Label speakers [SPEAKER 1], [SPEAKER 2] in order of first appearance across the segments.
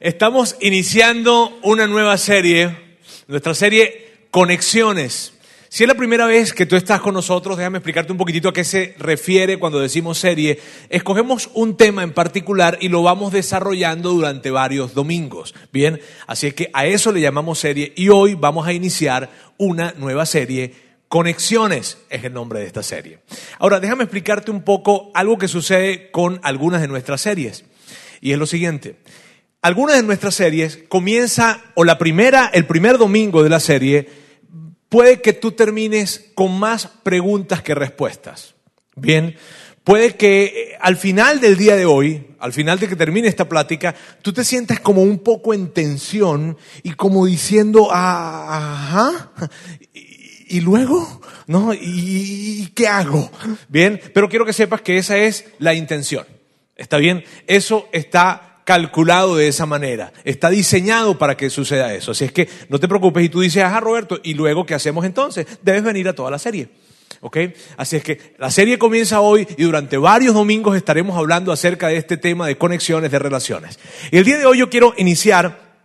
[SPEAKER 1] Estamos iniciando una nueva serie, nuestra serie Conexiones. Si es la primera vez que tú estás con nosotros, déjame explicarte un poquitito a qué se refiere cuando decimos serie. Escogemos un tema en particular y lo vamos desarrollando durante varios domingos. Bien, así es que a eso le llamamos serie y hoy vamos a iniciar una nueva serie Conexiones es el nombre de esta serie. Ahora, déjame explicarte un poco algo que sucede con algunas de nuestras series. Y es lo siguiente. Algunas de nuestras series comienza, o la primera, el primer domingo de la serie, puede que tú termines con más preguntas que respuestas. Bien, puede que eh, al final del día de hoy, al final de que termine esta plática, tú te sientas como un poco en tensión y como diciendo, ah, ajá, ¿y luego? ¿No? ¿Y, qué hago? Bien, pero quiero que sepas que esa es la intención. ¿Está bien? Eso está calculado de esa manera. Está diseñado para que suceda eso. Así es que no te preocupes y tú dices, ajá, Roberto, ¿y luego qué hacemos entonces? Debes venir a toda la serie. ¿Ok? Así es que la serie comienza hoy y durante varios domingos estaremos hablando acerca de este tema de conexiones, de relaciones. Y el día de hoy yo quiero iniciar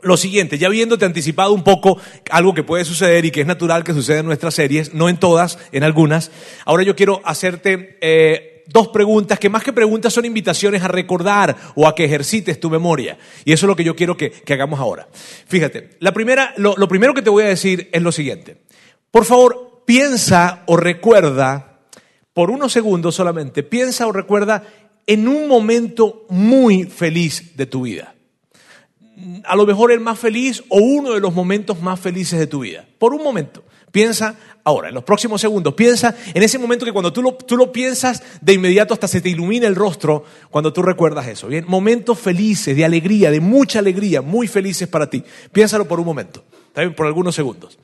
[SPEAKER 1] lo siguiente, ya habiéndote anticipado un poco algo que puede suceder y que es natural que suceda en nuestras series, no en todas, en algunas, ahora yo quiero hacerte eh, dos preguntas que más que preguntas son invitaciones a recordar o a que ejercites tu memoria. Y eso es lo que yo quiero que, hagamos ahora. Fíjate, la primera, lo, lo primero que te voy a decir es lo siguiente. Por favor, piensa o recuerda, por unos segundos solamente, piensa o recuerda en un momento muy feliz de tu vida a lo mejor el más feliz o uno de los momentos más felices de tu vida. Por un momento. Piensa ahora, en los próximos segundos, piensa en ese momento que cuando tú lo, tú lo piensas, de inmediato hasta se te ilumina el rostro cuando tú recuerdas eso. Bien, momentos felices, de alegría, de mucha alegría, muy felices para ti. Piénsalo por un momento, también por algunos segundos.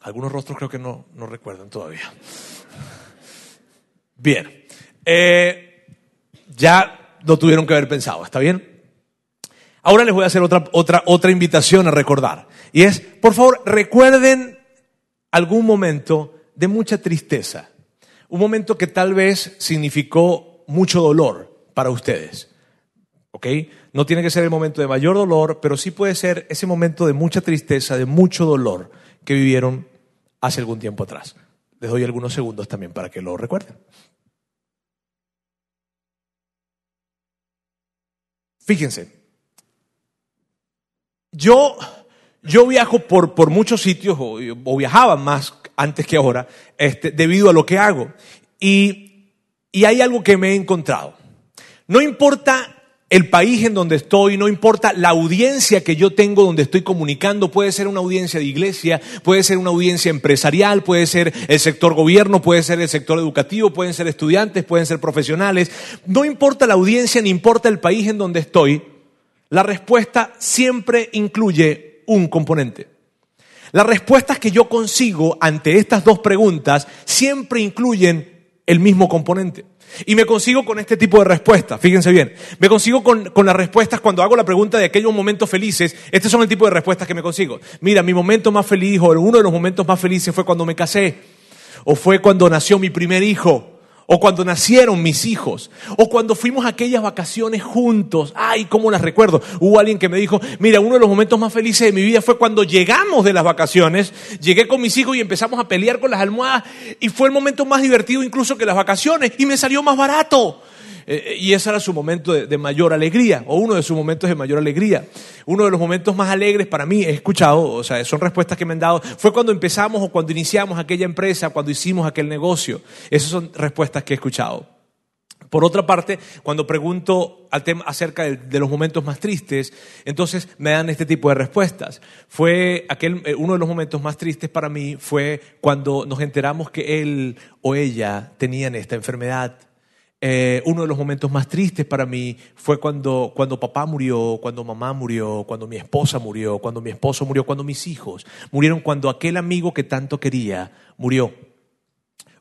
[SPEAKER 1] Algunos rostros creo que no, no recuerdan todavía. Bien, eh, ya lo tuvieron que haber pensado, ¿está bien? Ahora les voy a hacer otra, otra, otra invitación a recordar. Y es, por favor, recuerden algún momento de mucha tristeza. Un momento que tal vez significó mucho dolor para ustedes. ¿Ok? No tiene que ser el momento de mayor dolor, pero sí puede ser ese momento de mucha tristeza, de mucho dolor que vivieron hace algún tiempo atrás. Les doy algunos segundos también para que lo recuerden. Fíjense, yo, yo viajo por, por muchos sitios, o, viajaba más antes que ahora, este, debido a lo que hago. Y, y hay algo que me he encontrado. No importa el país en donde estoy, no importa la audiencia que yo tengo donde estoy comunicando, puede ser una audiencia de iglesia, puede ser una audiencia empresarial, puede ser el sector gobierno, puede ser el sector educativo, pueden ser estudiantes, pueden ser profesionales, no importa la audiencia ni importa el país en donde estoy, la respuesta siempre incluye un componente. Las respuestas que yo consigo ante estas dos preguntas siempre incluyen el mismo componente. Y me consigo con este tipo de respuestas, fíjense bien. Me consigo con, las respuestas cuando hago la pregunta de aquellos momentos felices. Estos son el tipo de respuestas que me consigo. Mira, mi momento más feliz o uno de los momentos más felices fue cuando me casé. O fue cuando nació mi primer hijo o cuando nacieron mis hijos, o cuando fuimos a aquellas vacaciones juntos. Ay, cómo las recuerdo. Hubo alguien que me dijo, mira, uno de los momentos más felices de mi vida fue cuando llegamos de las vacaciones, llegué con mis hijos y empezamos a pelear con las almohadas, y fue el momento más divertido incluso que las vacaciones, y me salió más barato. Eh, eh, y ese era su momento de, mayor alegría, o uno de sus momentos de mayor alegría. Uno de los momentos más alegres para mí, he escuchado, o sea, son respuestas que me han dado, fue cuando empezamos o cuando iniciamos aquella empresa, cuando hicimos aquel negocio. Esas son respuestas que he escuchado. Por otra parte, cuando pregunto acerca de, los momentos más tristes, entonces me dan este tipo de respuestas. Fue aquel, eh, uno de los momentos más tristes para mí fue cuando nos enteramos que él o ella tenían esta enfermedad eh, uno de los momentos más tristes para mí fue cuando, cuando papá murió, cuando mamá murió, cuando mi esposa murió, cuando mi esposo murió, cuando mis hijos murieron, cuando aquel amigo que tanto quería murió.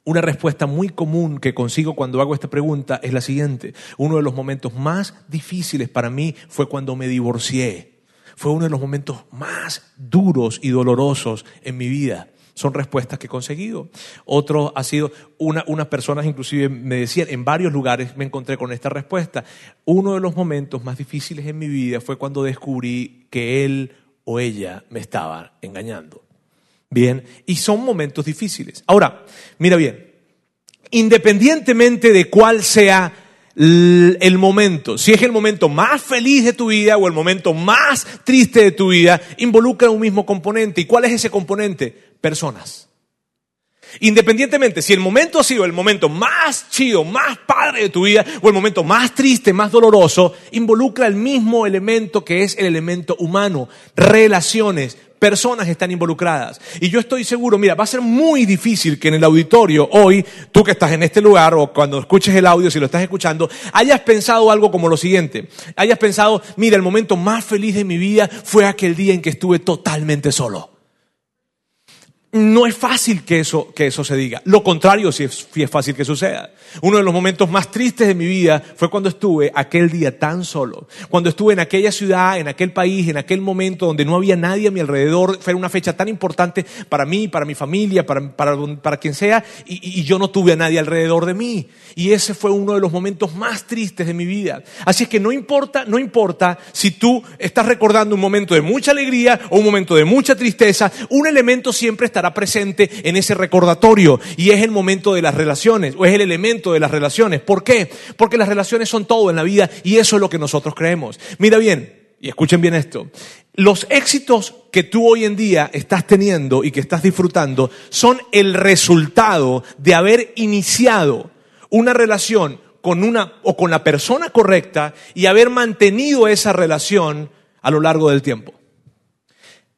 [SPEAKER 1] Una respuesta muy común que consigo cuando hago esta pregunta es la siguiente. Uno de los momentos más difíciles para mí fue cuando me divorcié. Fue uno de los momentos más duros y dolorosos en mi vida. Son respuestas que he conseguido. Otro ha sido, una, unas personas inclusive me decían, en varios lugares me encontré con esta respuesta. Uno de los momentos más difíciles en mi vida fue cuando descubrí que él o ella me estaba engañando. Bien, y son momentos difíciles. Ahora, mira bien, independientemente de cuál sea el momento, si es el momento más feliz de tu vida o el momento más triste de tu vida, involucra un mismo componente. ¿Y cuál es ese componente? Personas. Independientemente si el momento ha sido el momento más chido, más padre de tu vida o el momento más triste, más doloroso, involucra el mismo elemento que es el elemento humano, relaciones, personas están involucradas. Y yo estoy seguro, mira, va a ser muy difícil que en el auditorio hoy, tú que estás en este lugar o cuando escuches el audio, si lo estás escuchando, hayas pensado algo como lo siguiente. Hayas pensado, mira, el momento más feliz de mi vida fue aquel día en que estuve totalmente solo. No es fácil que eso, que eso se diga. Lo contrario sí es, es fácil que suceda. Uno de los momentos más tristes de mi vida fue cuando estuve aquel día tan solo. Cuando estuve en aquella ciudad, en aquel país, en aquel momento donde no había nadie a mi alrededor. Fue una fecha tan importante para mí, para mi familia, para, para, para quien sea. Y, y yo no tuve a nadie alrededor de mí. Y ese fue uno de los momentos más tristes de mi vida. Así es que no importa, no importa si tú estás recordando un momento de mucha alegría o un momento de mucha tristeza. Un elemento siempre está presente en ese recordatorio y es el momento de las relaciones o es el elemento de las relaciones. ¿Por qué? Porque las relaciones son todo en la vida y eso es lo que nosotros creemos. Mira bien, y escuchen bien esto, los éxitos que tú hoy en día estás teniendo y que estás disfrutando son el resultado de haber iniciado una relación con una o con la persona correcta y haber mantenido esa relación a lo largo del tiempo.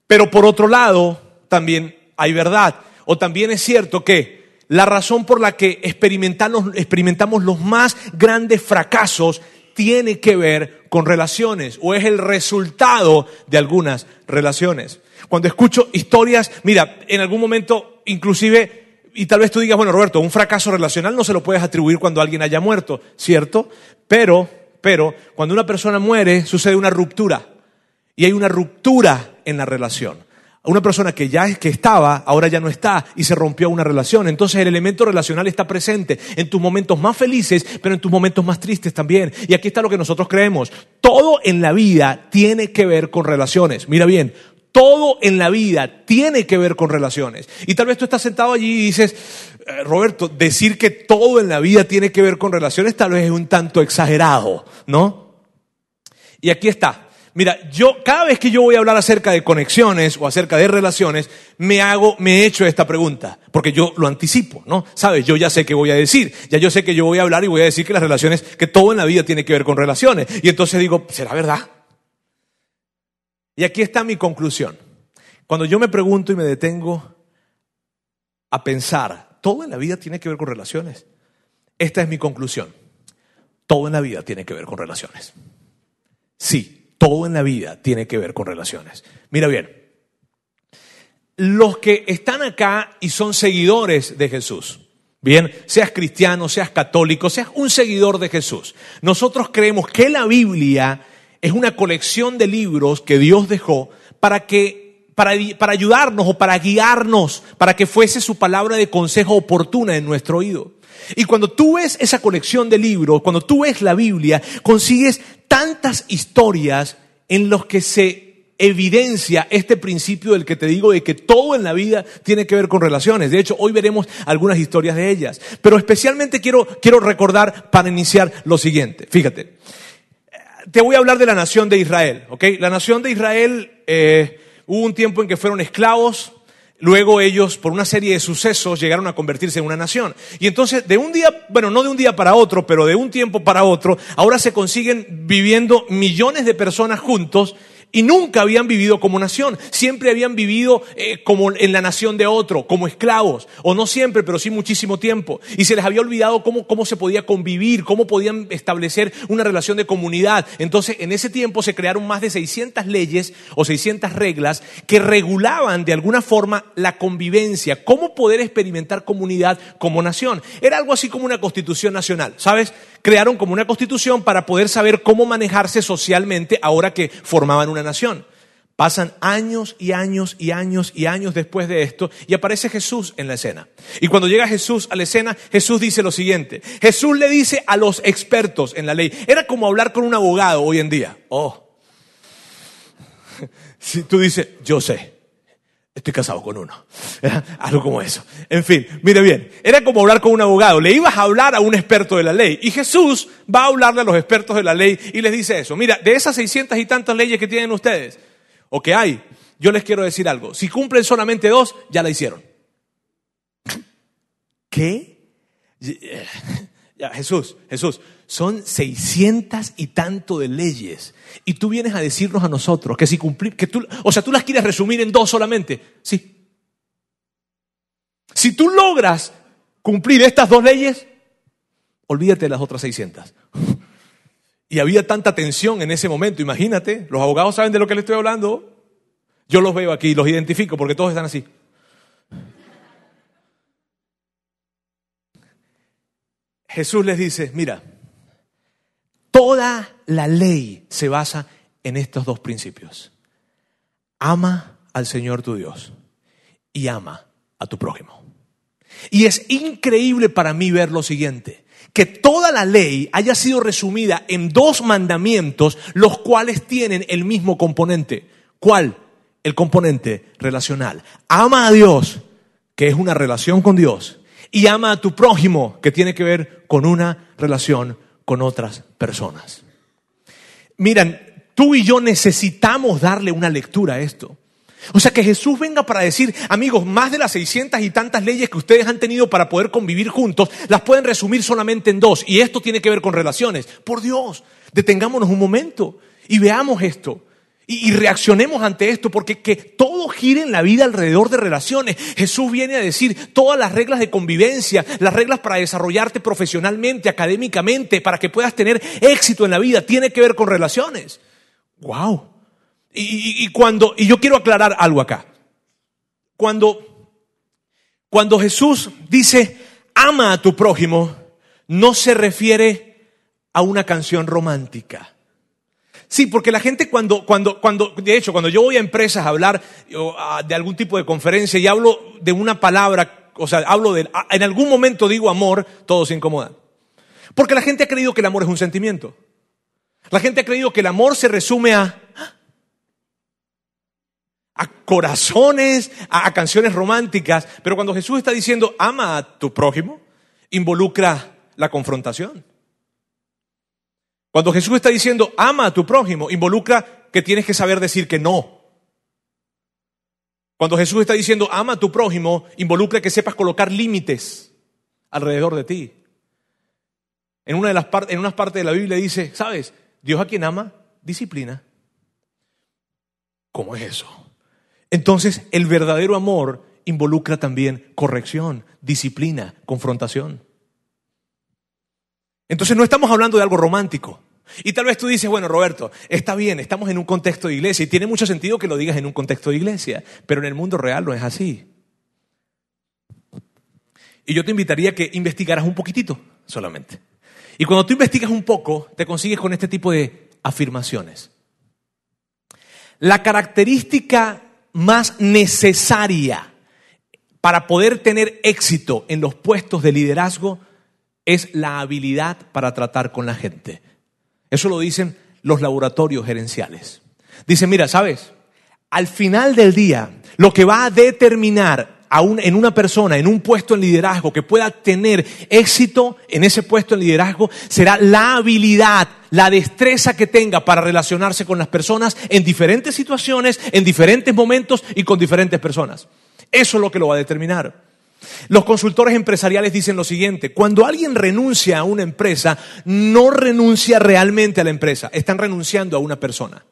[SPEAKER 1] Pero por otro lado, también hay verdad. O también es cierto que la razón por la que experimentamos, experimentamos los más grandes fracasos tiene que ver con relaciones o es el resultado de algunas relaciones. Cuando escucho historias, mira, en algún momento inclusive, y tal vez tú digas, bueno, Roberto, un fracaso relacional no se lo puedes atribuir cuando alguien haya muerto, ¿cierto? Pero, pero, cuando una persona muere, sucede una ruptura. Y hay una ruptura en la relación una persona que ya que estaba, ahora ya no está y se rompió una relación. Entonces el elemento relacional está presente en tus momentos más felices, pero en tus momentos más tristes también. Y aquí está lo que nosotros creemos. Todo en la vida tiene que ver con relaciones. Mira bien, todo en la vida tiene que ver con relaciones. Y tal vez tú estás sentado allí y dices, eh, Roberto, decir que todo en la vida tiene que ver con relaciones tal vez es un tanto exagerado, ¿no? Y aquí está. Mira, yo cada vez que yo voy a hablar acerca de conexiones o acerca de relaciones, me hago, me he hecho esta pregunta, porque yo lo anticipo, ¿no? Sabes, yo ya sé qué voy a decir, ya yo sé que yo voy a hablar y voy a decir que las relaciones, que todo en la vida tiene que ver con relaciones. Y entonces digo, ¿será verdad? Y aquí está mi conclusión. Cuando yo me pregunto y me detengo a pensar, todo en la vida tiene que ver con relaciones. Esta es mi conclusión. Todo en la vida tiene que ver con relaciones. Sí, todo en la vida tiene que ver con relaciones. Mira bien, los que están acá y son seguidores de Jesús, bien, seas cristiano, seas católico, seas un seguidor de Jesús, nosotros creemos que la Biblia es una colección de libros que Dios dejó para que para, para, ayudarnos o para guiarnos, para que fuese su palabra de consejo oportuna en nuestro oído. Y cuando tú ves esa colección de libros, cuando tú ves la Biblia, consigues tantas historias en los que se evidencia este principio del que te digo de que todo en la vida tiene que ver con relaciones. De hecho, hoy veremos algunas historias de ellas. Pero especialmente quiero, quiero recordar para iniciar lo siguiente. Fíjate, te voy a hablar de la nación de Israel, ¿ok? La nación de Israel eh, hubo un tiempo en que fueron esclavos, Luego ellos, por una serie de sucesos, llegaron a convertirse en una nación. Y entonces, de un día, bueno, no de un día para otro, pero de un tiempo para otro, ahora se consiguen viviendo millones de personas juntos y nunca habían vivido como nación, siempre habían vivido eh, como en la nación de otro, como esclavos, o no siempre, pero sí muchísimo tiempo. Y se les había olvidado cómo, cómo se podía convivir, cómo podían establecer una relación de comunidad. Entonces, en ese tiempo se crearon más de 600 leyes o 600 reglas que regulaban de alguna forma la convivencia, cómo poder experimentar comunidad como nación. Era algo así como una constitución nacional, ¿sabes? Crearon como una constitución para poder saber cómo manejarse socialmente ahora que formaban una nación. Pasan años y años y años y años después de esto y aparece Jesús en la escena. Y cuando llega Jesús a la escena, Jesús dice lo siguiente. Jesús le dice a los expertos en la ley. Era como hablar con un abogado hoy en día. Oh. Si tú dices, yo sé, estoy casado con uno. Algo como eso. En fin, mire bien, era como hablar con un abogado. Le ibas a hablar a un experto de la ley. Y Jesús va a hablarle a los expertos de la ley y les dice eso. Mira, de esas seiscientas y tantas leyes que tienen ustedes, o que hay, yo les quiero decir algo. Si cumplen solamente dos, ya la hicieron. ¿Qué? Ya, Jesús, Jesús, son seiscientas y tanto de leyes. Y tú vienes a decirnos a nosotros que si cumplir, que tú, o sea, tú las quieres resumir en dos solamente. Sí. Si tú logras cumplir estas dos leyes, olvídate de las otras seiscientas. Y había tanta tensión en ese momento, imagínate, los abogados saben de lo que le estoy hablando. Yo los veo aquí, los identifico porque todos están así. Jesús les dice, mira, toda la ley se basa en estos dos principios. Ama al Señor tu Dios y ama a tu prójimo. Y es increíble para mí ver lo siguiente que toda la ley haya sido resumida en dos mandamientos, los cuales tienen el mismo componente. ¿Cuál? El componente relacional. Ama a Dios, que es una relación con Dios, y ama a tu prójimo, que tiene que ver con una relación con otras personas. Miren, tú y yo necesitamos darle una lectura a esto. O sea, que Jesús venga para decir, amigos, más de las seiscientas y tantas leyes que ustedes han tenido para poder convivir juntos, las pueden resumir solamente en dos. Y esto tiene que ver con relaciones. Por Dios, detengámonos un momento y veamos esto. Y, reaccionemos ante esto, porque que todo gire en la vida alrededor de relaciones. Jesús viene a decir todas las reglas de convivencia, las reglas para desarrollarte profesionalmente, académicamente, para que puedas tener éxito en la vida, tiene que ver con relaciones. ¡Wow! Y, cuando, y yo quiero aclarar algo acá. Cuando, cuando Jesús dice, ama a tu prójimo, no se refiere a una canción romántica. Sí, porque la gente cuando, cuando, cuando, de hecho, cuando yo voy a empresas a hablar de algún tipo de conferencia y hablo de una palabra, o sea, hablo de, en algún momento digo amor, todos se incomodan. Porque la gente ha creído que el amor es un sentimiento. La gente ha creído que el amor se resume a, a corazones, a, canciones románticas, pero cuando Jesús está diciendo ama a tu prójimo, involucra la confrontación. Cuando Jesús está diciendo ama a tu prójimo, involucra que tienes que saber decir que no. Cuando Jesús está diciendo ama a tu prójimo, involucra que sepas colocar límites alrededor de ti. En una de las en unas partes de la Biblia dice, ¿sabes? Dios a quien ama, disciplina. ¿Cómo es eso? Entonces, el verdadero amor involucra también corrección, disciplina, confrontación. Entonces no estamos hablando de algo romántico. Y tal vez tú dices, bueno, Roberto, está bien, estamos en un contexto de iglesia y tiene mucho sentido que lo digas en un contexto de iglesia, pero en el mundo real no es así. Y yo te invitaría a que investigaras un poquitito solamente. Y cuando tú investigas un poco, te consigues con este tipo de afirmaciones. La característica más necesaria para poder tener éxito en los puestos de liderazgo es la habilidad para tratar con la gente. Eso lo dicen los laboratorios gerenciales. Dicen, mira, ¿sabes? Al final del día, lo que va a determinar en una persona, en un puesto en liderazgo, que pueda tener éxito en ese puesto en liderazgo, será la habilidad, la destreza que tenga para relacionarse con las personas en diferentes situaciones, en diferentes momentos y con diferentes personas. Eso es lo que lo va a determinar. Los consultores empresariales dicen lo siguiente, cuando alguien renuncia a una empresa, no renuncia realmente a la empresa, están renunciando a una persona.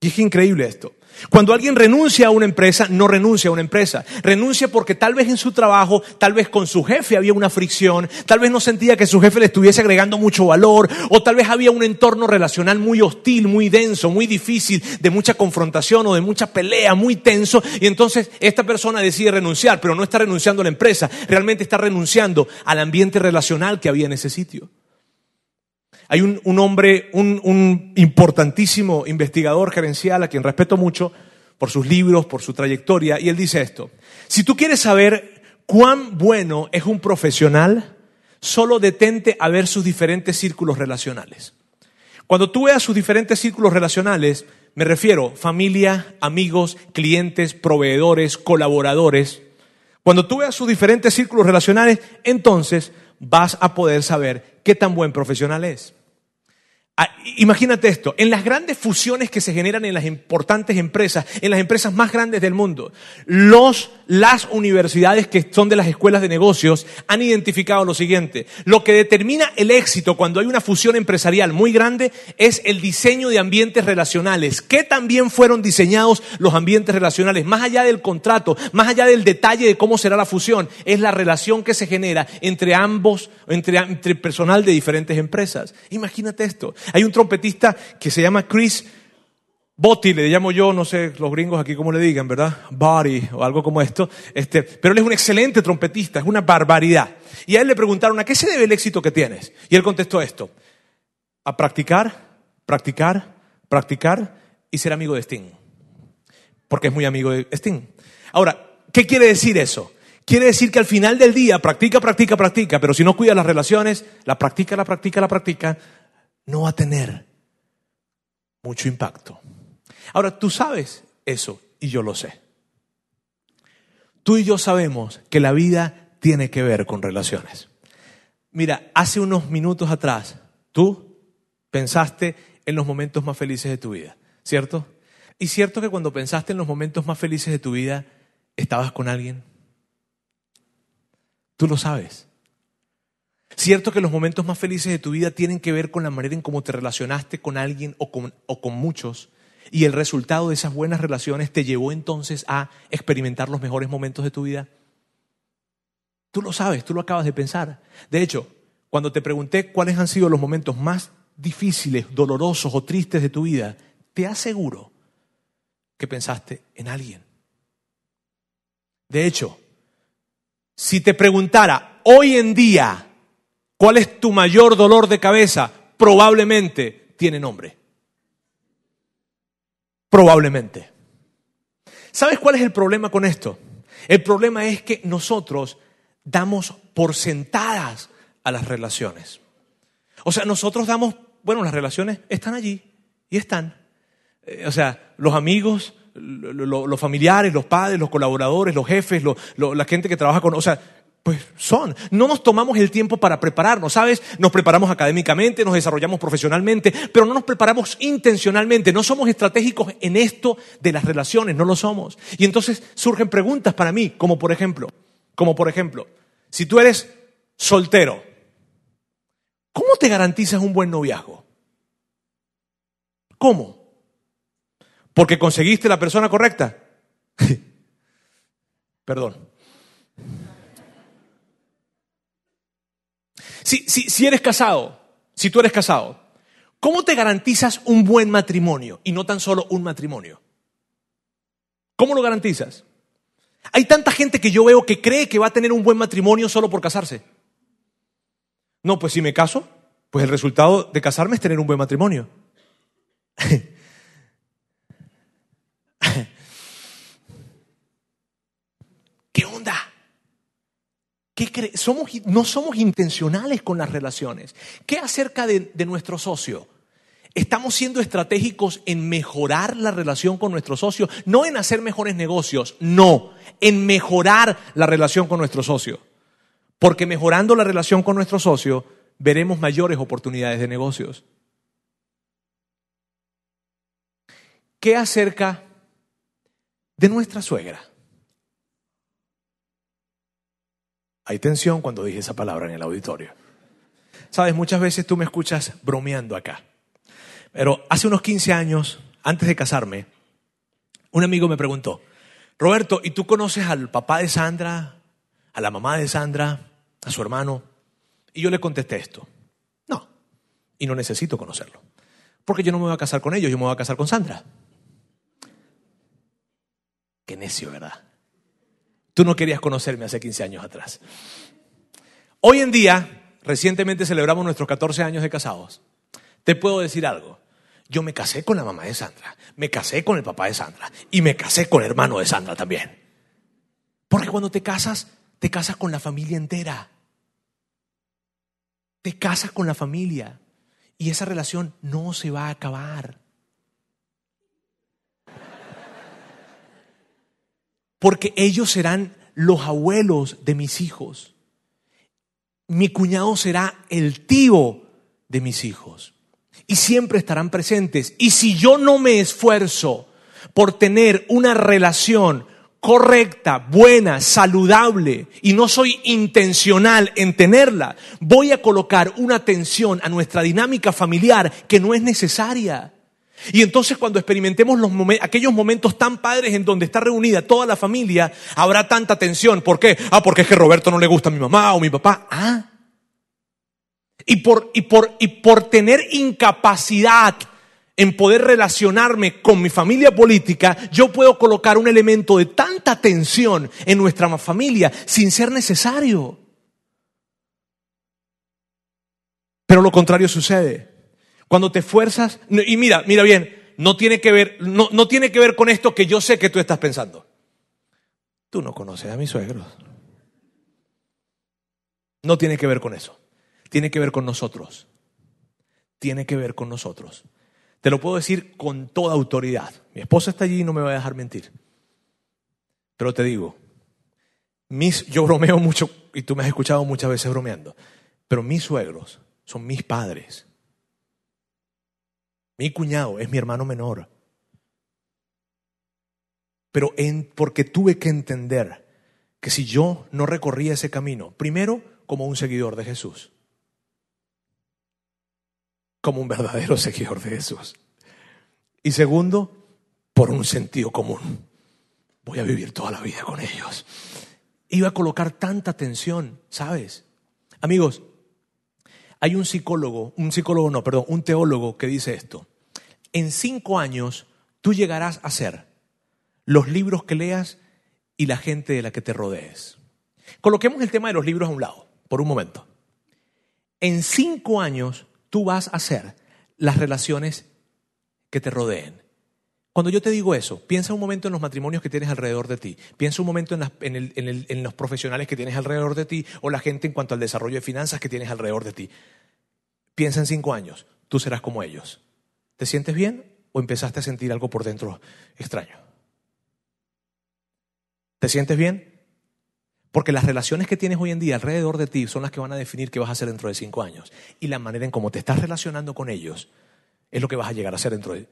[SPEAKER 1] Y es increíble esto. Cuando alguien renuncia a una empresa, no renuncia a una empresa. Renuncia porque tal vez en su trabajo, tal vez con su jefe había una fricción, tal vez no sentía que su jefe le estuviese agregando mucho valor, o tal vez había un entorno relacional muy hostil, muy denso, muy difícil, de mucha confrontación o de mucha pelea, muy tenso. Y entonces esta persona decide renunciar, pero no está renunciando a la empresa, realmente está renunciando al ambiente relacional que había en ese sitio. Hay un, hombre, un, un importantísimo investigador gerencial a quien respeto mucho por sus libros, por su trayectoria, y él dice esto. Si tú quieres saber cuán bueno es un profesional, solo detente a ver sus diferentes círculos relacionales. Cuando tú veas sus diferentes círculos relacionales, me refiero familia, amigos, clientes, proveedores, colaboradores. Cuando tú veas sus diferentes círculos relacionales, entonces vas a poder saber qué tan buen profesional es. Ah, imagínate esto, en las grandes fusiones que se generan en las importantes empresas, en las empresas más grandes del mundo, las universidades que son de las escuelas de negocios han identificado lo siguiente. Lo que determina el éxito cuando hay una fusión empresarial muy grande es el diseño de ambientes relacionales. ¿Qué también fueron diseñados los ambientes relacionales? Más allá del contrato, más allá del detalle de cómo será la fusión, es la relación que se genera entre ambos, entre, entre personal de diferentes empresas. Imagínate esto. Hay un trompetista que se llama Chris Botti, le llamo yo, no sé los gringos aquí cómo le digan, ¿verdad? Body o algo como esto. Este, pero él es un excelente trompetista, es una barbaridad. Y a él le preguntaron, ¿a qué se debe el éxito que tienes? Y él contestó esto, a practicar, practicar, practicar y ser amigo de Sting. Porque es muy amigo de Sting. Ahora, ¿qué quiere decir eso? Quiere decir que al final del día practica, practica, practica, pero si no cuida las relaciones, la practica, la practica, la practica, no va a tener mucho impacto. Ahora, tú sabes eso y yo lo sé. Tú y yo sabemos que la vida tiene que ver con relaciones. Mira, hace unos minutos atrás, tú pensaste en los momentos más felices de tu vida, ¿cierto? Y cierto que cuando pensaste en los momentos más felices de tu vida, estabas con alguien. Tú lo sabes. Cierto que los momentos más felices de tu vida tienen que ver con la manera en cómo te relacionaste con alguien o con, o con muchos. Y el resultado de esas buenas relaciones te llevó entonces a experimentar los mejores momentos de tu vida. Tú lo sabes, tú lo acabas de pensar. De hecho, cuando te pregunté cuáles han sido los momentos más difíciles, dolorosos o tristes de tu vida, te aseguro que pensaste en alguien. De hecho, si te preguntara hoy en día ¿Cuál es tu mayor dolor de cabeza? Probablemente tiene nombre. Probablemente. ¿Sabes cuál es el problema con esto? El problema es que nosotros damos por sentadas a las relaciones. O sea, nosotros damos, bueno, las relaciones están allí y están. Eh, o sea, los amigos, los familiares, los padres, los colaboradores, los jefes, la gente que trabaja con... O sea, pues son. No nos tomamos el tiempo para prepararnos, ¿sabes? Nos preparamos académicamente, nos desarrollamos profesionalmente, pero no nos preparamos intencionalmente. No somos estratégicos en esto de las relaciones, no lo somos. Y entonces surgen preguntas para mí, como por ejemplo, como por ejemplo, si tú eres soltero, ¿cómo te garantizas un buen noviazgo? ¿Cómo? ¿Porque conseguiste la persona correcta? Perdón. Si, si eres casado, si tú eres casado, ¿cómo te garantizas un buen matrimonio y no tan solo un matrimonio? ¿Cómo lo garantizas? Hay tanta gente que yo veo que cree que va a tener un buen matrimonio solo por casarse. No, pues si me caso, pues el resultado de casarme es tener un buen matrimonio. ¿Qué onda? Somos, no somos intencionales con las relaciones. ¿Qué acerca de, de nuestro socio? ¿Estamos siendo estratégicos en mejorar la relación con nuestro socio? No en hacer mejores negocios, no, en mejorar la relación con nuestro socio. Porque mejorando la relación con nuestro socio, veremos mayores oportunidades de negocios. ¿Qué acerca de nuestra suegra? Hay tensión cuando dije esa palabra en el auditorio. Sabes, muchas veces tú me escuchas bromeando acá. Pero hace unos 15 años, antes de casarme, un amigo me preguntó, Roberto, ¿y tú conoces al papá de Sandra, a la mamá de Sandra, a su hermano? Y yo le contesté esto, no, y no necesito conocerlo, porque yo no me voy a casar con ellos, yo me voy a casar con Sandra. Qué necio, ¿verdad? Tú no querías conocerme hace 15 años atrás. Hoy en día, recientemente celebramos nuestros 14 años de casados. te puedo decir algo. Yo me casé con la mamá de Sandra, me casé con el papá de Sandra y me casé con el hermano de Sandra también. Porque cuando te casas, te casas con la familia entera. Te casas con la familia y esa relación no se va a acabar. Porque ellos serán los abuelos de mis hijos. Mi cuñado será el tío de mis hijos. Y siempre estarán presentes. Y si yo no me esfuerzo por tener una relación correcta, buena, saludable y no soy intencional en tenerla, voy a colocar una tensión a nuestra dinámica familiar que no es necesaria. Y entonces cuando experimentemos los aquellos momentos tan padres en donde está reunida toda la familia, habrá tanta tensión. ¿Por qué? Ah, porque es que Roberto no le gusta a mi mamá o mi papá. Ah. Y por, y por, y por tener incapacidad en poder relacionarme con mi familia política, yo puedo colocar un elemento de tanta tensión en nuestra familia sin ser necesario. Pero lo contrario sucede. Cuando te esfuerzas, y mira, mira bien, no tiene que ver, no, no tiene que ver con esto que yo sé que tú estás pensando. Tú no conoces a mis suegros. No tiene que ver con eso. Tiene que ver con nosotros. Tiene que ver con nosotros. Te lo puedo decir con toda autoridad. Mi esposa está allí y no me va a dejar mentir. Pero te digo, mis, yo bromeo mucho, y tú me has escuchado muchas veces bromeando, pero mis suegros son mis padres. Mi cuñado es mi hermano menor. Pero porque tuve que entender que si yo no recorría ese camino, primero como un seguidor de Jesús, como un verdadero seguidor de Jesús, y segundo, por un sentido común, voy a vivir toda la vida con ellos. Iba a colocar tanta tensión, ¿sabes? Amigos, hay un psicólogo, un psicólogo no, perdón, un teólogo que dice esto. En cinco años tú llegarás a ser los libros que leas y la gente de la que te rodees. Coloquemos el tema de los libros a un lado, por un momento. En cinco años tú vas a ser las relaciones que te rodeen. Cuando yo te digo eso, piensa un momento en los matrimonios que tienes alrededor de ti, piensa un momento en, los profesionales que tienes alrededor de ti o la gente en cuanto al desarrollo de finanzas que tienes alrededor de ti. Piensa en cinco años, tú serás como ellos. ¿Te sientes bien o empezaste a sentir algo por dentro extraño? ¿Te sientes bien? Porque las relaciones que tienes hoy en día alrededor de ti son las que van a definir qué vas a hacer dentro de cinco años. Y la manera en cómo te estás relacionando con ellos es lo que vas a llegar a hacer dentro de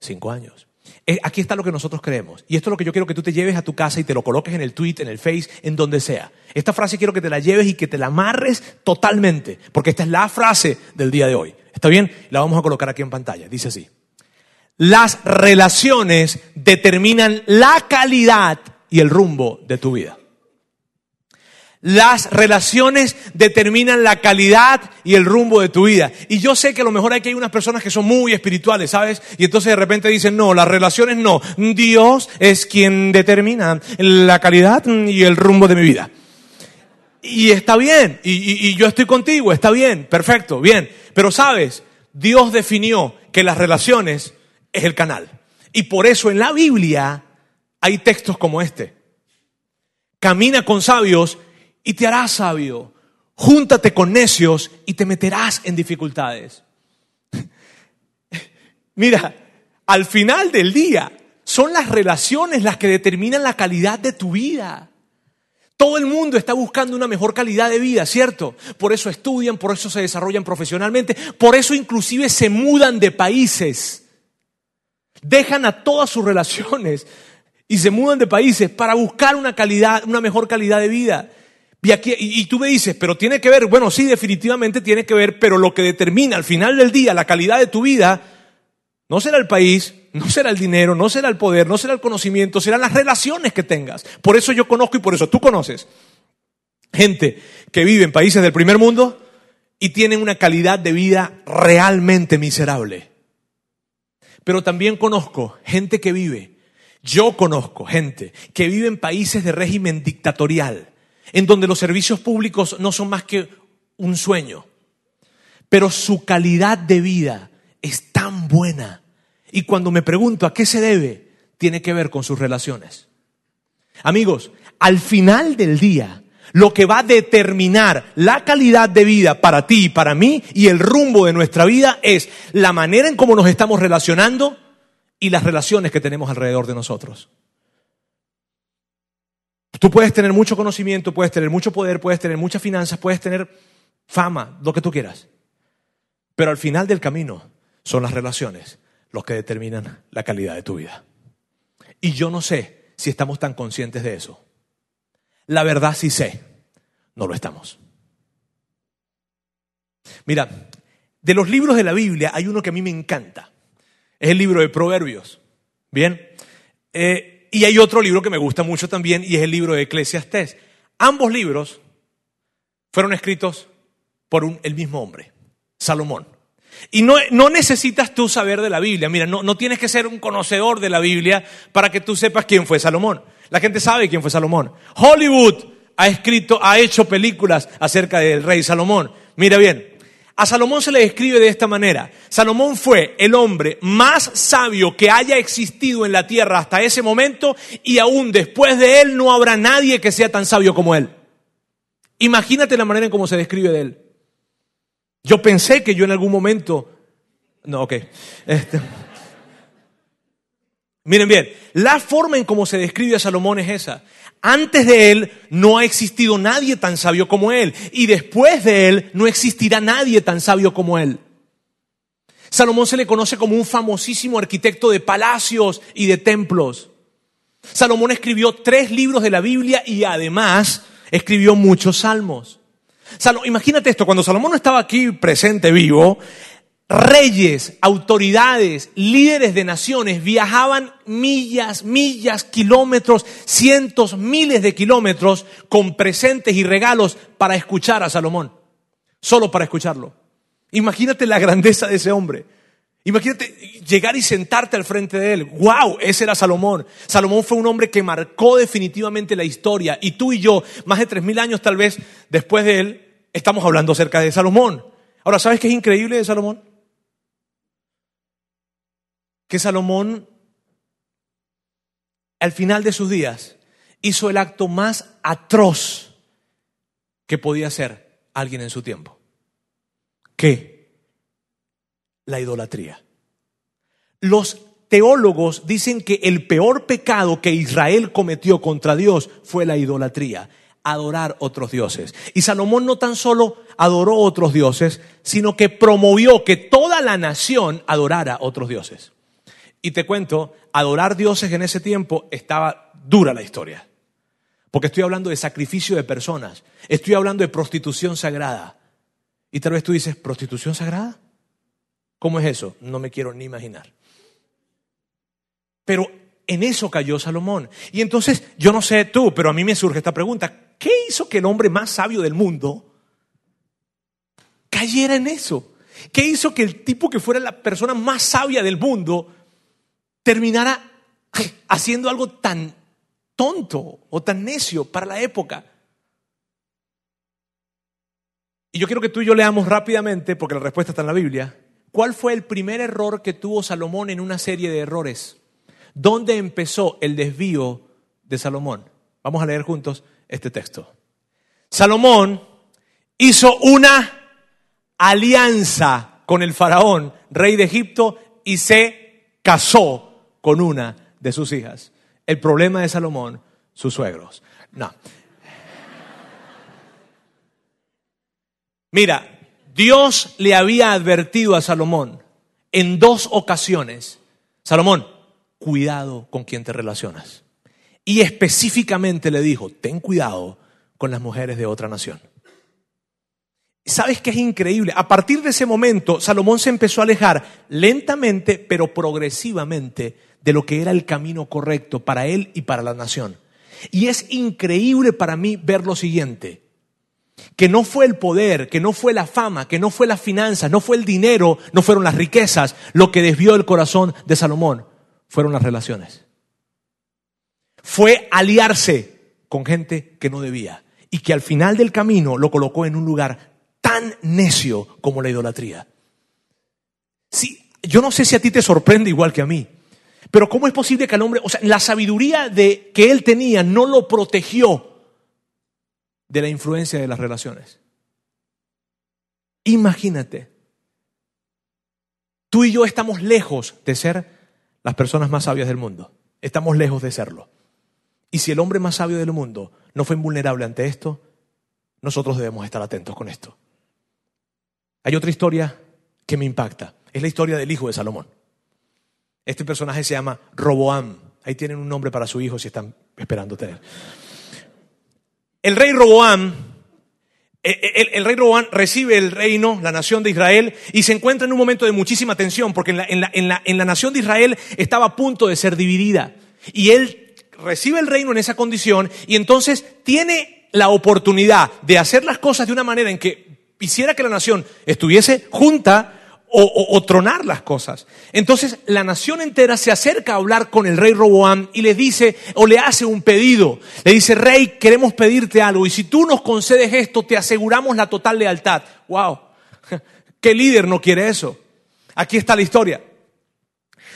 [SPEAKER 1] cinco años. Eh, aquí está lo que nosotros creemos. Y esto es lo que yo quiero que tú te lleves a tu casa y te lo coloques en el tweet, en el face, en donde sea. Esta frase quiero que te la lleves y que te la amarres totalmente, porque esta es la frase del día de hoy. ¿Está bien? La vamos a colocar aquí en pantalla. Dice así. Las relaciones determinan la calidad y el rumbo de tu vida. Las relaciones determinan la calidad y el rumbo de tu vida. Y yo sé que a lo mejor hay unas personas que son muy espirituales, ¿sabes? Y entonces de repente dicen, no, las relaciones no. Dios es quien determina la calidad y el rumbo de mi vida. Y está bien, y, y yo estoy contigo, está bien, perfecto, bien. Pero sabes, Dios definió que las relaciones es el canal. Y por eso en la Biblia hay textos como este. Camina con sabios y te harás sabio. Júntate con necios y te meterás en dificultades. Mira, al final del día son las relaciones las que determinan la calidad de tu vida. Todo el mundo está buscando una mejor calidad de vida, ¿cierto? Por eso estudian, por eso se desarrollan profesionalmente, por eso inclusive se mudan de países. Dejan a todas sus relaciones y se mudan de países para buscar una calidad, una mejor calidad de vida. Y, tú me dices, pero tiene que ver, bueno, sí, definitivamente tiene que ver, pero lo que determina al final del día la calidad de tu vida no será el país, no será el dinero, no será el poder, no será el conocimiento, serán las relaciones que tengas. Por eso yo conozco y por eso tú conoces gente que vive en países del primer mundo y tienen una calidad de vida realmente miserable. Pero también conozco gente que vive, yo conozco gente que vive en países de régimen dictatorial en donde los servicios públicos no son más que un sueño, pero su calidad de vida es tan buena. Y cuando me pregunto a qué se debe, tiene que ver con sus relaciones. Amigos, al final del día, lo que va a determinar la calidad de vida para ti y para mí y el rumbo de nuestra vida es la manera en cómo nos estamos relacionando y las relaciones que tenemos alrededor de nosotros. Tú puedes tener mucho conocimiento, puedes tener mucho poder, puedes tener muchas finanzas, puedes tener fama, lo que tú quieras. Pero al final del camino son las relaciones los que determinan la calidad de tu vida. Y yo no sé si estamos tan conscientes de eso. La verdad sí sé, no lo estamos. Mira, de los libros de la Biblia hay uno que a mí me encanta. Es el libro de Proverbios. Bien. Eh, y hay otro libro que me gusta mucho también y es el libro de Eclesiastés. Ambos libros fueron escritos por el mismo hombre, Salomón. Y no, no, necesitas tú saber de la Biblia. Mira, no, no tienes que ser un conocedor de la Biblia para que tú sepas quién fue Salomón. La gente sabe quién fue Salomón. Hollywood ha escrito, ha hecho películas acerca del rey Salomón. Mira bien, a Salomón se le describe de esta manera. Salomón fue el hombre más sabio que haya existido en la tierra hasta ese momento y aún después de él no habrá nadie que sea tan sabio como él. Imagínate la manera en cómo se describe de él. Yo pensé que yo en algún momento... No, ok. Este, Miren bien, la forma en cómo se describe a Salomón es esa. Antes de él no ha existido nadie tan sabio como él y después de él no existirá nadie tan sabio como él. Salomón se le conoce como un famosísimo arquitecto de palacios y de templos. Salomón escribió tres libros de la Biblia y además escribió muchos salmos. imagínate esto, cuando Salomón no estaba aquí presente vivo, reyes, autoridades, líderes de naciones viajaban millas, millas, kilómetros, cientos, miles de kilómetros con presentes y regalos para escuchar a Salomón, solo para escucharlo. Imagínate la grandeza de ese hombre. Imagínate llegar y sentarte al frente de él. ¡Wow! Ese era Salomón. Salomón fue un hombre que marcó definitivamente la historia. Y tú y yo, más de tres mil años tal vez después de él, estamos hablando acerca de Salomón. Ahora, ¿sabes qué es increíble de Salomón? Que Salomón, al final de sus días, hizo el acto más atroz que podía hacer alguien en su tiempo. ¿Qué? La idolatría. Los teólogos dicen que el peor pecado que Israel cometió contra Dios fue la idolatría, adorar otros dioses. Y Salomón no tan solo adoró otros dioses, sino que promovió que toda la nación adorara otros dioses. Y te cuento, adorar dioses en ese tiempo estaba dura la historia. Porque estoy hablando de sacrificio de personas, estoy hablando de prostitución sagrada. Y tal vez tú dices, ¿prostitución sagrada? ¿Cómo es eso? No me quiero ni imaginar. Pero en eso cayó Salomón. Y entonces, yo no sé tú, pero a mí me surge esta pregunta. ¿Qué hizo que el hombre más sabio del mundo cayera en eso? ¿Qué hizo que el tipo que fuera la persona más sabia del mundo terminara haciendo algo tan tonto o tan necio para la época. Y yo quiero que tú y yo leamos rápidamente, porque la respuesta está en la Biblia, cuál fue el primer error que tuvo Salomón en una serie de errores. ¿Dónde empezó el desvío de Salomón? Vamos a leer juntos este texto. Salomón hizo una alianza con el faraón, rey de Egipto, y se casó con una de sus hijas. El problema de Salomón, sus suegros. No. Mira, Dios le había advertido a Salomón en dos ocasiones, Salomón, cuidado con quien te relacionas. Y específicamente le dijo, ten cuidado con las mujeres de otra nación. ¿Sabes qué es increíble? A partir de ese momento, Salomón se empezó a alejar lentamente, pero progresivamente de lo que era el camino correcto para él y para la nación. Y es increíble para mí ver lo siguiente, que no fue el poder, que no fue la fama, que no fue las finanzas, no fue el dinero, no fueron las riquezas lo que desvió el corazón de Salomón, fueron las relaciones. Fue aliarse con gente que no debía y que al final del camino lo colocó en un lugar tan necio como la idolatría. Sí, yo no sé si a ti te sorprende igual que a mí, pero ¿cómo es posible que el hombre, o sea, la sabiduría de, que él tenía no lo protegió de la influencia de las relaciones? Imagínate, tú y yo estamos lejos de ser las personas más sabias del mundo, estamos lejos de serlo. Y si el hombre más sabio del mundo no fue invulnerable ante esto, nosotros debemos estar atentos con esto. Hay otra historia que me impacta. Es la historia del hijo de Salomón. Este personaje se llama Roboam. Ahí tienen un nombre para su hijo si están esperando tener. El rey Roboam, eh, eh, el, rey Roboam recibe el reino, la nación de Israel, y se encuentra en un momento de muchísima tensión, porque en la, en la nación de Israel estaba a punto de ser dividida. Y él recibe el reino en esa condición y entonces tiene la oportunidad de hacer las cosas de una manera en que quisiera que la nación estuviese junta o, tronar las cosas. Entonces la nación entera se acerca a hablar con el rey Roboam y le dice o le hace un pedido. Le dice, rey, queremos pedirte algo y si tú nos concedes esto, te aseguramos la total lealtad. ¡Wow! ¿Qué líder no quiere eso? Aquí está la historia.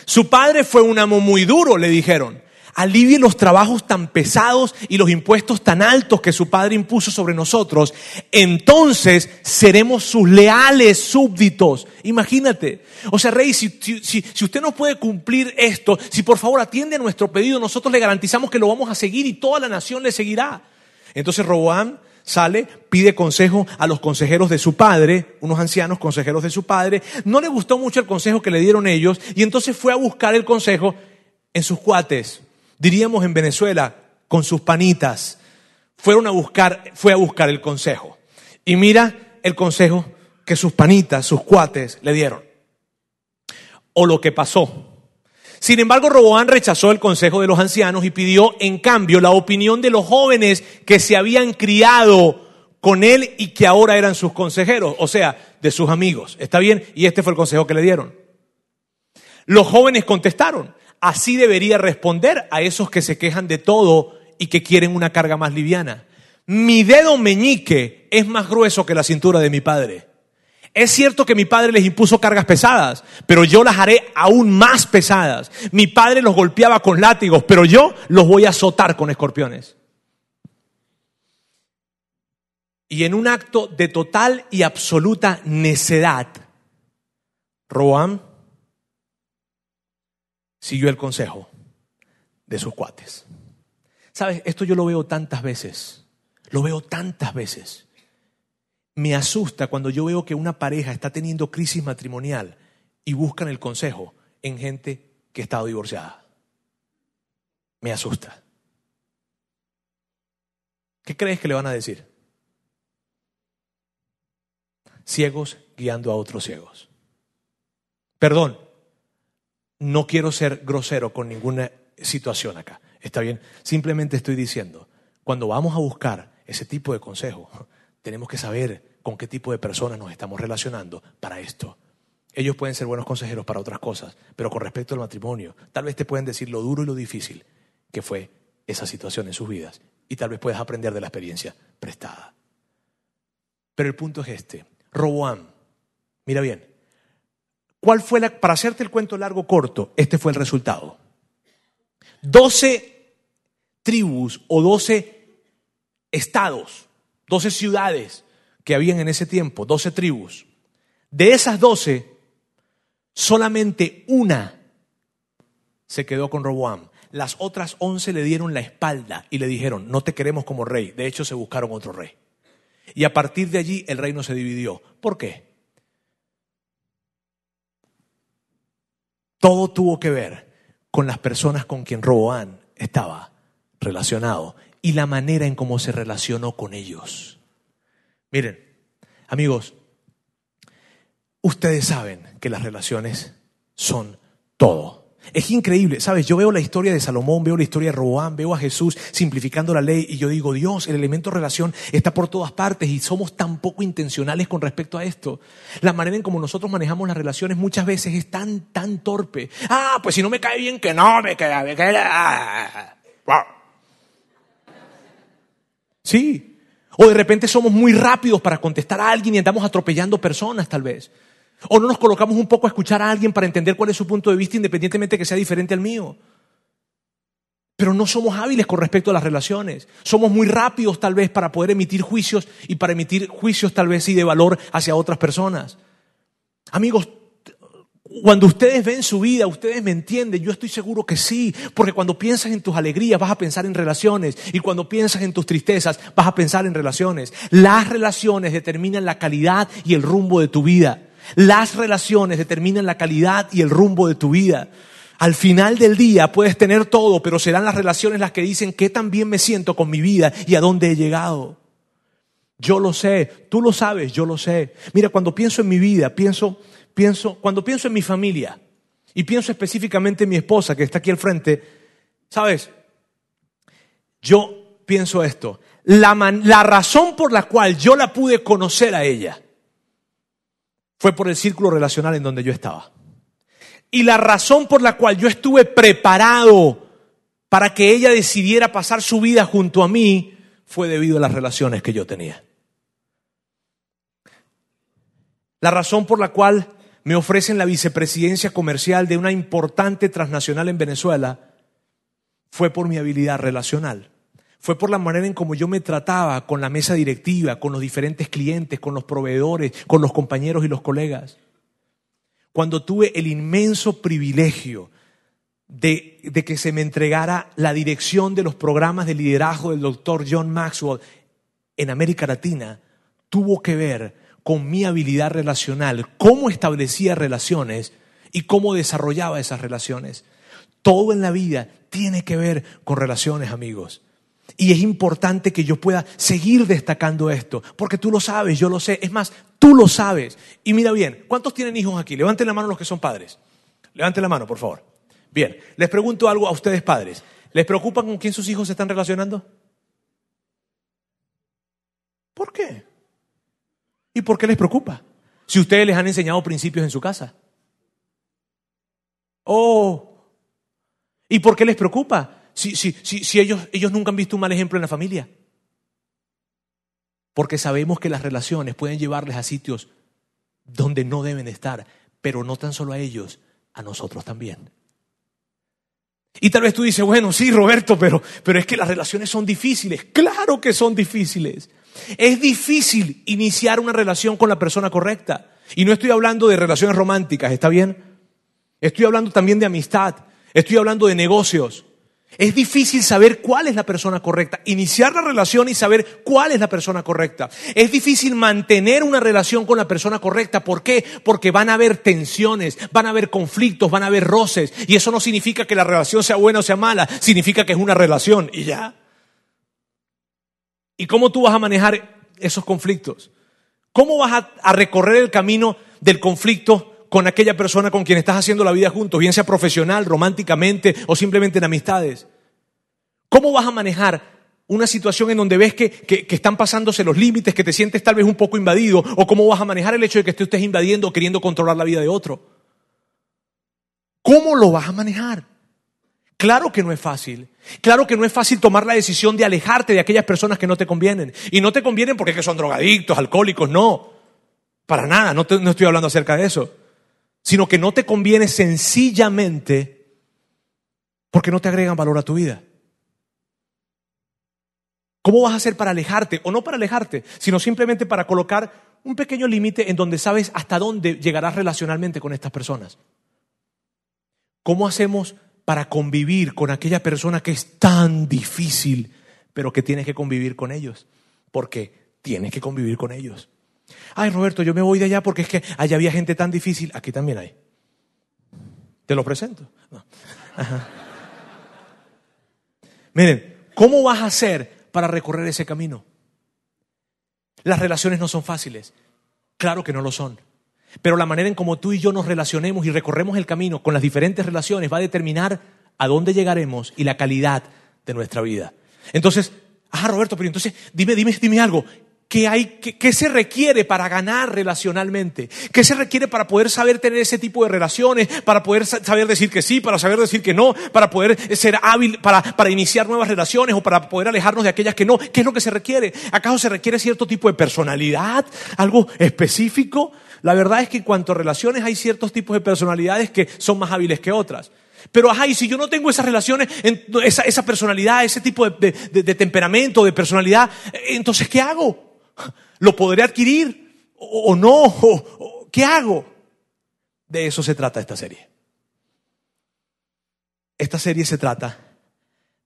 [SPEAKER 1] Su padre fue un amo muy duro, le dijeron alivie los trabajos tan pesados y los impuestos tan altos que su Padre impuso sobre nosotros, entonces seremos sus leales súbditos. Imagínate. O sea, Rey, si, si, usted no puede cumplir esto, si por favor atiende a nuestro pedido, nosotros le garantizamos que lo vamos a seguir y toda la nación le seguirá. Entonces Roboam sale, pide consejo a los consejeros de su padre, unos ancianos consejeros de su padre. No le gustó mucho el consejo que le dieron ellos y entonces fue a buscar el consejo en sus cuates diríamos en Venezuela, con sus panitas, fueron a buscar, fue a buscar el consejo. Y mira el consejo que sus panitas, sus cuates le dieron. O lo que pasó. Sin embargo, Roboán rechazó el consejo de los ancianos y pidió en cambio la opinión de los jóvenes que se habían criado con él y que ahora eran sus consejeros, o sea, de sus amigos. ¿Está bien? Y este fue el consejo que le dieron. Los jóvenes contestaron, Así debería responder a esos que se quejan de todo y que quieren una carga más liviana. Mi dedo meñique es más grueso que la cintura de mi padre. Es cierto que mi padre les impuso cargas pesadas, pero yo las haré aún más pesadas. Mi padre los golpeaba con látigos, pero yo los voy a azotar con escorpiones. Y en un acto de total y absoluta necedad, Roam siguió el consejo de sus cuates. ¿Sabes? Esto yo lo veo tantas veces. Lo veo tantas veces. Me asusta cuando yo veo que una pareja está teniendo crisis matrimonial y buscan el consejo en gente que ha estado divorciada. Me asusta. ¿Qué crees que le van a decir? Ciegos guiando a otros ciegos. Perdón, no quiero ser grosero con ninguna situación acá. Está bien. Simplemente estoy diciendo, cuando vamos a buscar ese tipo de consejo, tenemos que saber con qué tipo de personas nos estamos relacionando para esto. Ellos pueden ser buenos consejeros para otras cosas, pero con respecto al matrimonio, tal vez te pueden decir lo duro y lo difícil que fue esa situación en sus vidas. Y tal vez puedas aprender de la experiencia prestada. Pero el punto es este. Roboam, mira bien, ¿Cuál fue la, para hacerte el cuento largo corto, este fue el resultado. Doce tribus o doce estados, doce ciudades que habían en ese tiempo, doce tribus. De esas doce, solamente una se quedó con Roboam. Las otras once le dieron la espalda y le dijeron, no te queremos como rey. De hecho, se buscaron otro rey. Y a partir de allí el reino se dividió. ¿Por qué? Todo tuvo que ver con las personas con quien Roboán estaba relacionado y la manera en cómo se relacionó con ellos. Miren, amigos, ustedes saben que las relaciones son todo. Es increíble, ¿sabes? Yo veo la historia de Salomón, veo la historia de Roboam, veo a Jesús simplificando la ley y yo digo, Dios, el elemento relación está por todas partes y somos tan poco intencionales con respecto a esto. La manera en como nosotros manejamos las relaciones muchas veces es tan, tan torpe. Ah, pues si no me cae bien, que no me cae, me cae. Sí. O de repente somos muy rápidos para contestar a alguien y andamos atropellando personas, tal vez. O no nos colocamos un poco a escuchar a alguien para entender cuál es su punto de vista independientemente que sea diferente al mío. Pero no somos hábiles con respecto a las relaciones. Somos muy rápidos tal vez para poder emitir juicios y para emitir juicios tal vez sí de valor hacia otras personas. Amigos, cuando ustedes ven su vida, ustedes me entienden, yo estoy seguro que sí, porque cuando piensas en tus alegrías vas a pensar en relaciones y cuando piensas en tus tristezas vas a pensar en relaciones. Las relaciones determinan la calidad y el rumbo de tu vida. Las relaciones determinan la calidad y el rumbo de tu vida. Al final del día puedes tener todo, pero serán las relaciones las que dicen qué tan bien me siento con mi vida y a dónde he llegado. Yo lo sé, tú lo sabes, yo lo sé. Mira, cuando pienso en mi vida, pienso, pienso, cuando pienso en mi familia y pienso específicamente en mi esposa que está aquí al frente, ¿sabes? Yo pienso esto. La, la razón por la cual yo la pude conocer a ella fue por el círculo relacional en donde yo estaba. Y la razón por la cual yo estuve preparado para que ella decidiera pasar su vida junto a mí fue debido a las relaciones que yo tenía. La razón por la cual me ofrecen la vicepresidencia comercial de una importante transnacional en Venezuela fue por mi habilidad relacional fue por la manera en cómo yo me trataba con la mesa directiva, con los diferentes clientes, con los proveedores, con los compañeros y los colegas. Cuando tuve el inmenso privilegio de, de, que se me entregara la dirección de los programas de liderazgo del doctor John Maxwell en América Latina, tuvo que ver con mi habilidad relacional, cómo establecía relaciones y cómo desarrollaba esas relaciones. Todo en la vida tiene que ver con relaciones, amigos. Y es importante que yo pueda seguir destacando esto, porque tú lo sabes, yo lo sé, es más, tú lo sabes. Y mira bien, ¿cuántos tienen hijos aquí? Levanten la mano los que son padres. Levanten la mano, por favor. Bien, les pregunto algo a ustedes padres. ¿Les preocupa con quién sus hijos se están relacionando? ¿Por qué? ¿Y por qué les preocupa? Si ustedes les han enseñado principios en su casa. Oh, ¿y por qué les preocupa? Si, si, si, ellos, ellos nunca han visto un mal ejemplo en la familia? Porque sabemos que las relaciones pueden llevarles a sitios donde no deben estar, pero no tan solo a ellos, a nosotros también. Y tal vez tú dices, bueno, sí, Roberto, pero, pero es que las relaciones son difíciles. Claro que son difíciles. Es difícil iniciar una relación con la persona correcta. Y no estoy hablando de relaciones románticas, ¿está bien? Estoy hablando también de amistad. Estoy hablando de negocios. Es difícil saber cuál es la persona correcta, iniciar la relación y saber cuál es la persona correcta. Es difícil mantener una relación con la persona correcta. ¿Por qué? Porque van a haber tensiones, van a haber conflictos, van a haber roces. Y eso no significa que la relación sea buena o sea mala, significa que es una relación y ya. ¿Y cómo tú vas a manejar esos conflictos? ¿Cómo vas a, recorrer el camino del conflicto con aquella persona con quien estás haciendo la vida juntos, bien sea profesional, románticamente o simplemente en amistades? ¿Cómo vas a manejar una situación en donde ves que, que, están pasándose los límites, que te sientes tal vez un poco invadido? ¿O cómo vas a manejar el hecho de que estés invadiendo o queriendo controlar la vida de otro? ¿Cómo lo vas a manejar? Claro que no es fácil. Claro que no es fácil tomar la decisión de alejarte de aquellas personas que no te convienen. Y no te convienen porque son drogadictos, alcohólicos, no. Para nada, no estoy hablando acerca de eso sino que no te conviene sencillamente porque no te agregan valor a tu vida. ¿Cómo vas a hacer para alejarte? O no para alejarte, sino simplemente para colocar un pequeño límite en donde sabes hasta dónde llegarás relacionalmente con estas personas. ¿Cómo hacemos para convivir con aquella persona que es tan difícil, pero que tienes que convivir con ellos? Porque tienes que convivir con ellos. Ay, Roberto, yo me voy de allá porque es que allá había gente tan difícil. Aquí también hay. Te lo presento. Miren, ¿cómo vas a hacer para recorrer ese camino? Las relaciones no son fáciles. Claro que no lo son. Pero la manera en cómo tú y yo nos relacionemos y recorremos el camino con las diferentes relaciones va a determinar a dónde llegaremos y la calidad de nuestra vida. Entonces, ah, Roberto, pero entonces dime, dime, dime algo. ¿Qué, hay, qué, se requiere para ganar relacionalmente? ¿Qué se requiere para poder saber tener ese tipo de relaciones? Para poder saber decir que sí, para saber decir que no, para poder ser hábil, para, para iniciar nuevas relaciones o para poder alejarnos de aquellas que no. ¿Qué es lo que se requiere? ¿Acaso se requiere cierto tipo de personalidad? ¿Algo específico? La verdad es que en cuanto a relaciones hay ciertos tipos de personalidades que son más hábiles que otras. Pero ajá, y si yo no tengo esas relaciones, esa, esa personalidad, ese tipo de, temperamento, de personalidad, entonces ¿qué hago? ¿Lo podré adquirir o, no? ¿Qué hago? De eso se trata esta serie. Esta serie se trata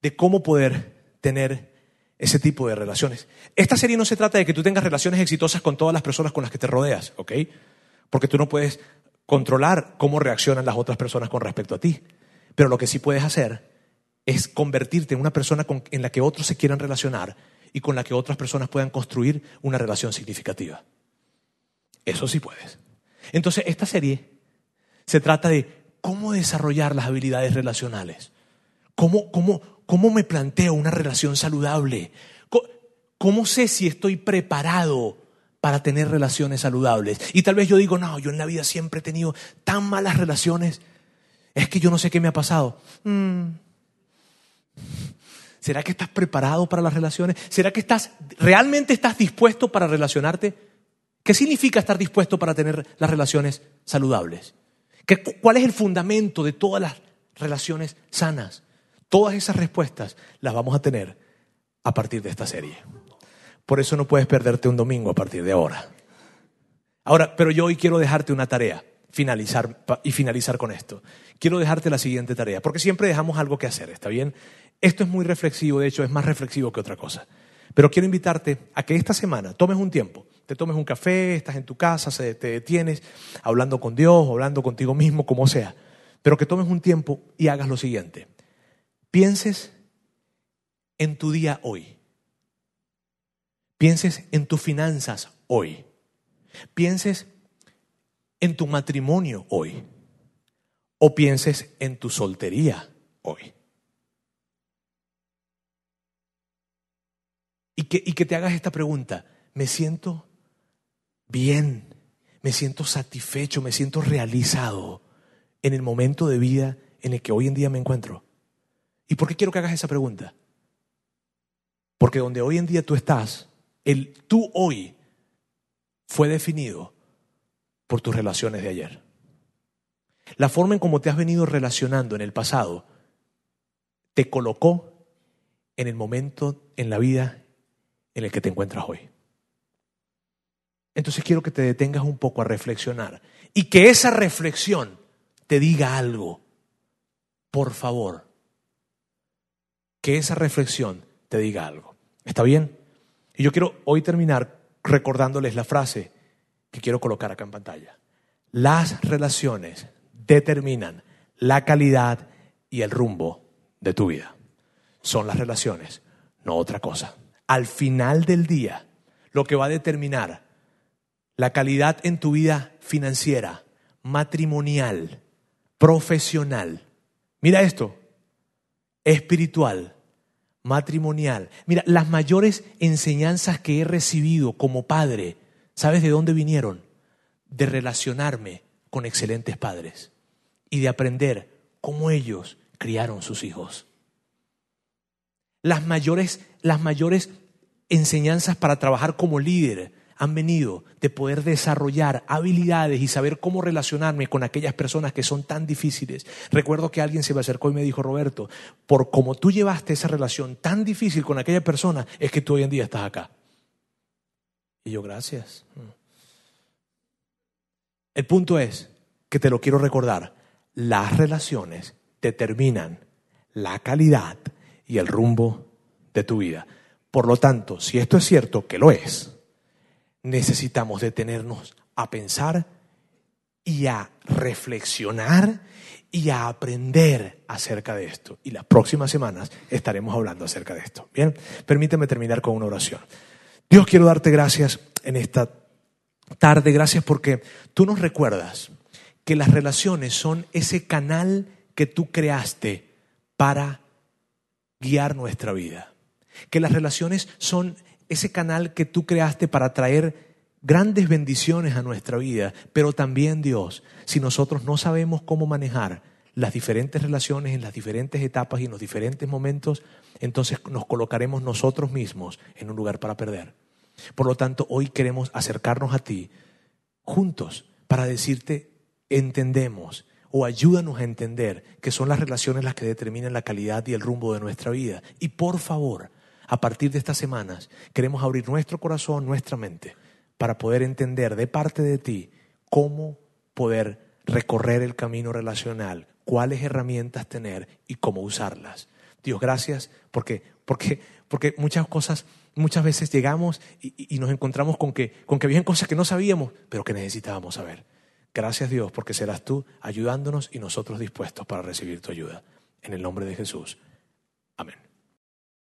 [SPEAKER 1] de cómo poder tener ese tipo de relaciones. Esta serie no se trata de que tú tengas relaciones exitosas con todas las personas con las que te rodeas, ¿ok? Porque tú no puedes controlar cómo reaccionan las otras personas con respecto a ti. Pero lo que sí puedes hacer es convertirte en una persona en la que otros se quieran relacionar y con la que otras personas puedan construir una relación significativa. Eso sí puedes. Entonces, esta serie se trata de cómo desarrollar las habilidades relacionales. ¿Cómo, cómo, cómo me planteo una relación saludable? ¿Cómo sé si estoy preparado para tener relaciones saludables? Y tal vez yo digo, no, yo en la vida siempre he tenido tan malas relaciones es que yo no sé qué me ha pasado. Mm. ¿Será que estás preparado para las relaciones? ¿Será que estás realmente estás dispuesto para relacionarte? ¿Qué significa estar dispuesto para tener las relaciones saludables? ¿Qué, ¿Cuál es el fundamento de todas las relaciones sanas? Todas esas respuestas las vamos a tener a partir de esta serie. Por eso no puedes perderte un domingo a partir de ahora. Ahora, pero yo hoy quiero dejarte una tarea finalizar y finalizar con esto. Quiero dejarte la siguiente tarea, porque siempre dejamos algo que hacer, ¿está bien? Esto es muy reflexivo, de hecho es más reflexivo que otra cosa. Pero quiero invitarte a que esta semana tomes un tiempo, te tomes un café, estás en tu casa, te detienes, hablando con Dios, hablando contigo mismo, como sea, pero que tomes un tiempo y hagas lo siguiente. Pienses en tu día hoy. Pienses en tus finanzas hoy. Pienses en tu matrimonio hoy o pienses en tu soltería hoy. Y que, y que te hagas esta pregunta, ¿me siento bien? ¿Me siento satisfecho? ¿Me siento realizado en el momento de vida en el que hoy en día me encuentro? ¿Y por qué quiero que hagas esa pregunta? Porque donde hoy en día tú estás, el tú hoy fue definido por tus relaciones de ayer. La forma en cómo te has venido relacionando en el pasado te colocó en el momento en la vida en el que te encuentras hoy. Entonces quiero que te detengas un poco a reflexionar y que esa reflexión te diga algo. Por favor, que esa reflexión te diga algo. ¿Está bien? Y yo quiero hoy terminar recordándoles la frase que quiero colocar acá en pantalla. Las relaciones determinan la calidad y el rumbo de tu vida. Son las relaciones, no otra cosa. Al final del día, lo que va a determinar la calidad en tu vida financiera, matrimonial, profesional, mira esto, espiritual, matrimonial. Mira, las mayores enseñanzas que he recibido como padre ¿Sabes de dónde vinieron? De relacionarme con excelentes padres y de aprender cómo ellos criaron sus hijos. Las mayores, las mayores enseñanzas para trabajar como líder han venido de poder desarrollar habilidades y saber cómo relacionarme con aquellas personas que son tan difíciles. Recuerdo que alguien se me acercó y me dijo, Roberto, por cómo tú llevaste esa relación tan difícil con aquella persona, es que tú hoy en día estás acá. Y yo, gracias. El punto es que te lo quiero recordar, las relaciones determinan la calidad y el rumbo de tu vida. Por lo tanto, si esto es cierto, que lo es, necesitamos detenernos a pensar y a reflexionar y a aprender acerca de esto. Y las próximas semanas estaremos hablando acerca de esto. Bien, permíteme terminar con una oración. Dios, quiero darte gracias en esta tarde, gracias porque tú nos recuerdas que las relaciones son ese canal que tú creaste para guiar nuestra vida. Que las relaciones son ese canal que tú creaste para traer grandes bendiciones a nuestra vida, pero también Dios, si nosotros no sabemos cómo manejar las diferentes relaciones en las diferentes etapas y en los diferentes momentos, entonces nos colocaremos nosotros mismos en un lugar para perder. Por lo tanto, hoy queremos acercarnos a ti juntos para decirte, entendemos o ayúdanos a entender que son las relaciones las que determinan la calidad y el rumbo de nuestra vida. Y por favor, a partir de estas semanas, queremos abrir nuestro corazón, nuestra mente, para poder entender de parte de ti cómo poder recorrer el camino relacional, cuáles herramientas tener y cómo usarlas. Dios, gracias porque, porque, porque muchas cosas, muchas veces llegamos y, nos encontramos con que, con que habían cosas que no sabíamos, pero que necesitábamos saber. Gracias Dios porque serás tú ayudándonos y nosotros dispuestos para recibir tu ayuda. En el nombre de Jesús. Amén.